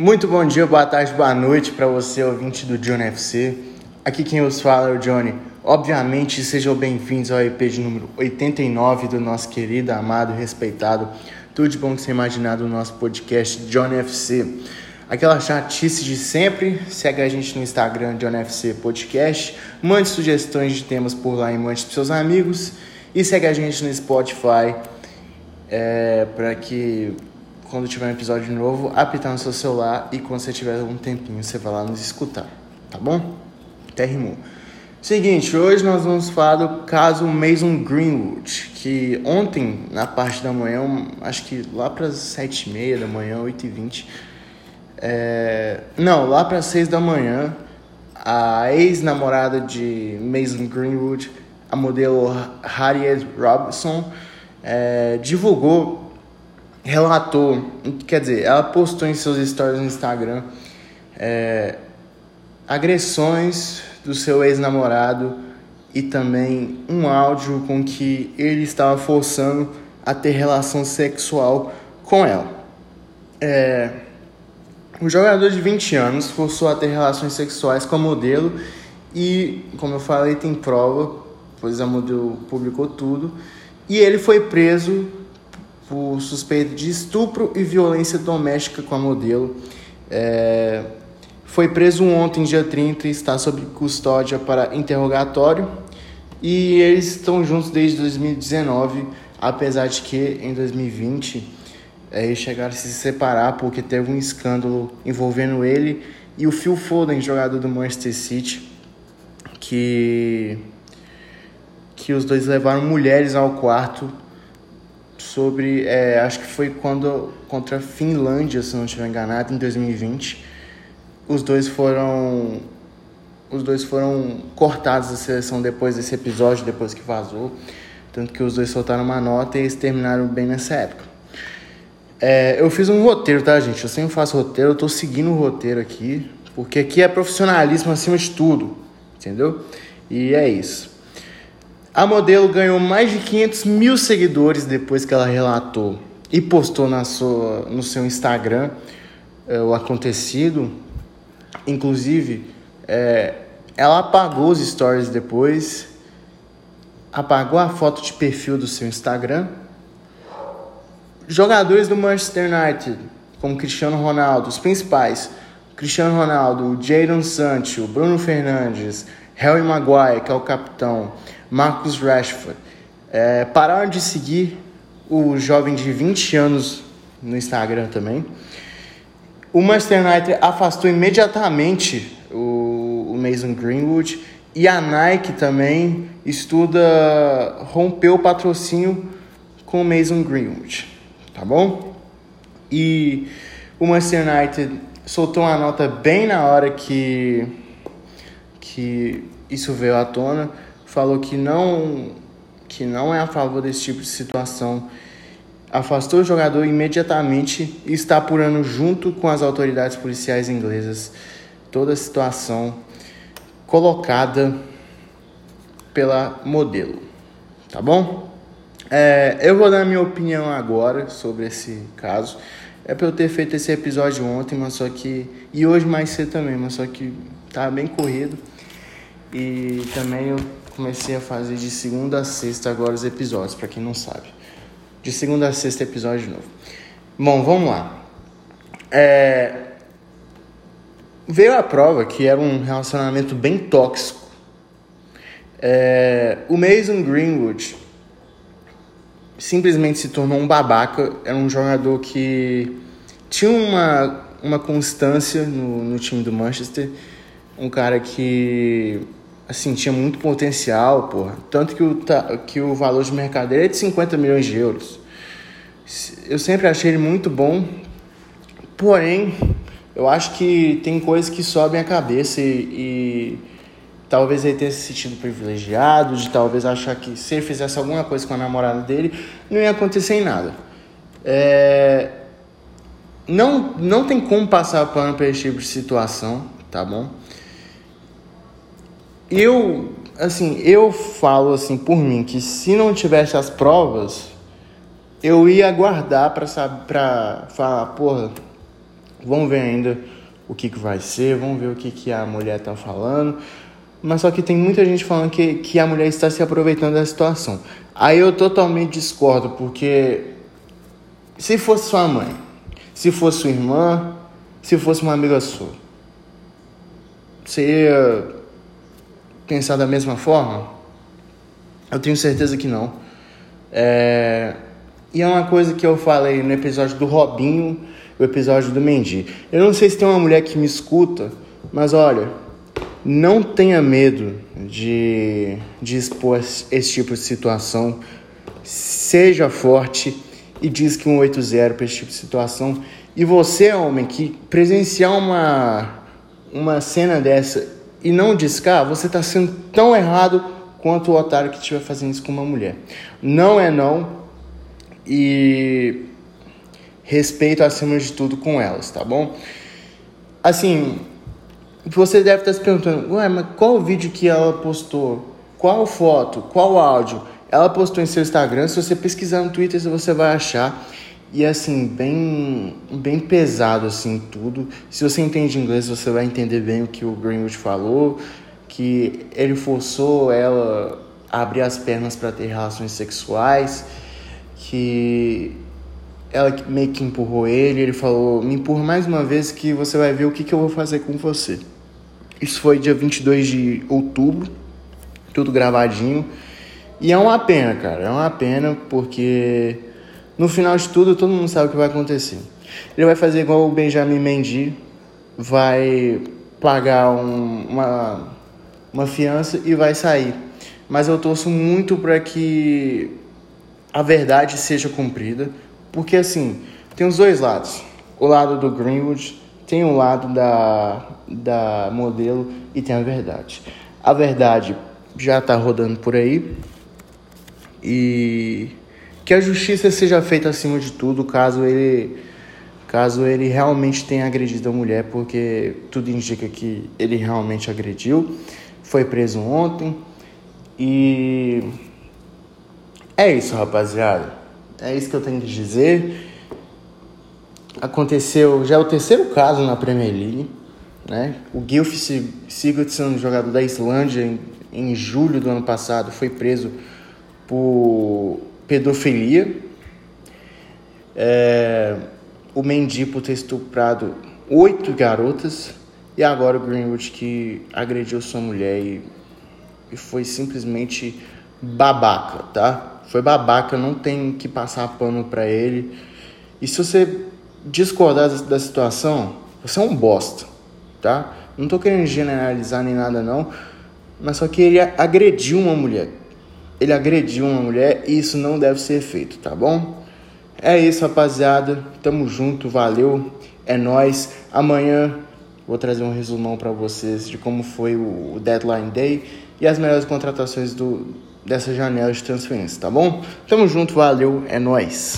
Muito bom dia, boa tarde, boa noite para você, ouvinte do Johnny FC. Aqui quem os fala é o Johnny. Obviamente, sejam bem-vindos ao EP de número 89 do nosso querido, amado respeitado, tudo de bom que você imaginar do nosso podcast Johnny FC. Aquela chatice de sempre, segue a gente no Instagram Johnny FC Podcast, mande sugestões de temas por lá e mande para seus amigos e segue a gente no Spotify é, para que quando tiver um episódio novo, apitar no seu celular e quando você tiver um tempinho, você vai lá nos escutar, tá bom? Até rimou. Seguinte, hoje nós vamos falar do caso Mason Greenwood, que ontem, na parte da manhã, acho que lá para as sete e meia da manhã, oito e vinte, é... não, lá para seis da manhã, a ex-namorada de Mason Greenwood, a modelo Harriet Robinson, é... divulgou relatou, quer dizer, ela postou em seus stories no Instagram é, agressões do seu ex-namorado e também um áudio com que ele estava forçando a ter relação sexual com ela. É, o jogador de 20 anos forçou a ter relações sexuais com a modelo e, como eu falei, tem prova, pois a modelo publicou tudo. E ele foi preso por suspeita de estupro e violência doméstica com a modelo. É, foi preso ontem, dia 30, e está sob custódia para interrogatório. E eles estão juntos desde 2019, apesar de que em 2020 é, eles chegaram a se separar porque teve um escândalo envolvendo ele e o Phil Foden, jogador do Manchester City, que, que os dois levaram mulheres ao quarto sobre, é, acho que foi quando contra a Finlândia, se não estiver enganado, em 2020. Os dois foram os dois foram cortados da seleção depois desse episódio, depois que vazou. Tanto que os dois soltaram uma nota e eles terminaram bem nessa época. É, eu fiz um roteiro, tá, gente? Eu sempre faço roteiro, eu tô seguindo o roteiro aqui, porque aqui é profissionalismo acima de tudo, entendeu? E é isso. A modelo ganhou mais de 500 mil seguidores depois que ela relatou e postou na sua, no seu Instagram é, o acontecido. Inclusive, é, ela apagou os stories depois, apagou a foto de perfil do seu Instagram. Jogadores do Manchester United, como Cristiano Ronaldo, os principais, Cristiano Ronaldo, Jadon Sancho, Bruno Fernandes, Harry Maguire, que é o capitão, Marcus Rashford, é, pararam de seguir o jovem de 20 anos no Instagram também. O Manchester United afastou imediatamente o, o Mason Greenwood e a Nike também estuda romper o patrocínio com o Mason Greenwood, tá bom? E o Manchester United soltou uma nota bem na hora que, que isso veio à tona falou que não que não é a favor desse tipo de situação, afastou o jogador imediatamente e está apurando junto com as autoridades policiais inglesas toda a situação colocada pela modelo, tá bom? É, eu vou dar minha opinião agora sobre esse caso. É para eu ter feito esse episódio ontem, mas só que e hoje mais cedo também, mas só que tá bem corrido. E também eu comecei a fazer de segunda a sexta agora os episódios, para quem não sabe. De segunda a sexta episódio novo. Bom, vamos lá. É... Veio a prova que era um relacionamento bem tóxico. É... O Mason Greenwood simplesmente se tornou um babaca. Era um jogador que tinha uma, uma constância no, no time do Manchester. Um cara que assim, tinha muito potencial, porra. Tanto que o, que o valor de mercado dele é de 50 milhões de euros. Eu sempre achei ele muito bom, porém, eu acho que tem coisas que sobem a cabeça e, e talvez ele tenha se sentido privilegiado, de talvez achar que se ele fizesse alguma coisa com a namorada dele, não ia acontecer em nada. É... Não, não tem como passar pano para esse tipo de situação, tá bom? Eu, assim, eu falo assim por mim que se não tivesse as provas, eu ia aguardar para saber para falar, porra, Vamos ver ainda o que, que vai ser, vamos ver o que, que a mulher tá falando. Mas só que tem muita gente falando que, que a mulher está se aproveitando da situação. Aí eu totalmente discordo, porque se fosse sua mãe, se fosse sua irmã, se fosse uma amiga sua, você ia pensar da mesma forma? Eu tenho certeza que não. É... E é uma coisa que eu falei no episódio do Robinho, o episódio do Mendy. Eu não sei se tem uma mulher que me escuta, mas olha, não tenha medo de, de expor esse tipo de situação. Seja forte e diz que um 8-0 para esse tipo de situação. E você, homem, que presenciar uma, uma cena dessa e não discar, você está sendo tão errado quanto o otário que estiver fazendo isso com uma mulher. Não é não. E respeito acima de tudo com elas, tá bom? Assim, você deve estar se perguntando, ué, mas qual o vídeo que ela postou? Qual foto? Qual áudio? Ela postou em seu Instagram, se você pesquisar no Twitter você vai achar. E assim, bem, bem pesado assim tudo. Se você entende inglês, você vai entender bem o que o Greenwood falou, que ele forçou ela a abrir as pernas para ter relações sexuais, que ela meio que empurrou ele, ele falou: "Me empurra mais uma vez que você vai ver o que, que eu vou fazer com você". Isso foi dia 22 de outubro, tudo gravadinho. E é uma pena, cara, é uma pena porque no final de tudo todo mundo sabe o que vai acontecer. Ele vai fazer igual o Benjamin Mendy, vai pagar um, uma, uma fiança e vai sair. Mas eu torço muito para que a verdade seja cumprida, porque assim, tem os dois lados. O lado do Greenwood tem o lado da, da modelo e tem a verdade. A verdade já está rodando por aí e que a justiça seja feita acima de tudo caso ele caso ele realmente tenha agredido a mulher, porque tudo indica que ele realmente agrediu. Foi preso ontem e é isso, rapaziada. É isso que eu tenho que dizer aconteceu, já é o terceiro caso na Premier League, né? O Gylfi Sigurdsson, jogador da Islândia, em, em julho do ano passado, foi preso por pedofilia. É, o Mendy por ter estuprado oito garotas. E agora o Greenwood que agrediu sua mulher e, e foi simplesmente babaca, tá? Foi babaca, não tem que passar pano para ele. E se você discordar da situação, você é um bosta, tá? Não tô querendo generalizar nem nada não, mas só que ele agrediu uma mulher. Ele agrediu uma mulher e isso não deve ser feito, tá bom? É isso, rapaziada. Tamo junto, valeu. É nós. Amanhã vou trazer um resumão para vocês de como foi o deadline day e as melhores contratações do dessa janela de transferência, tá bom? Tamo junto, valeu, é nós.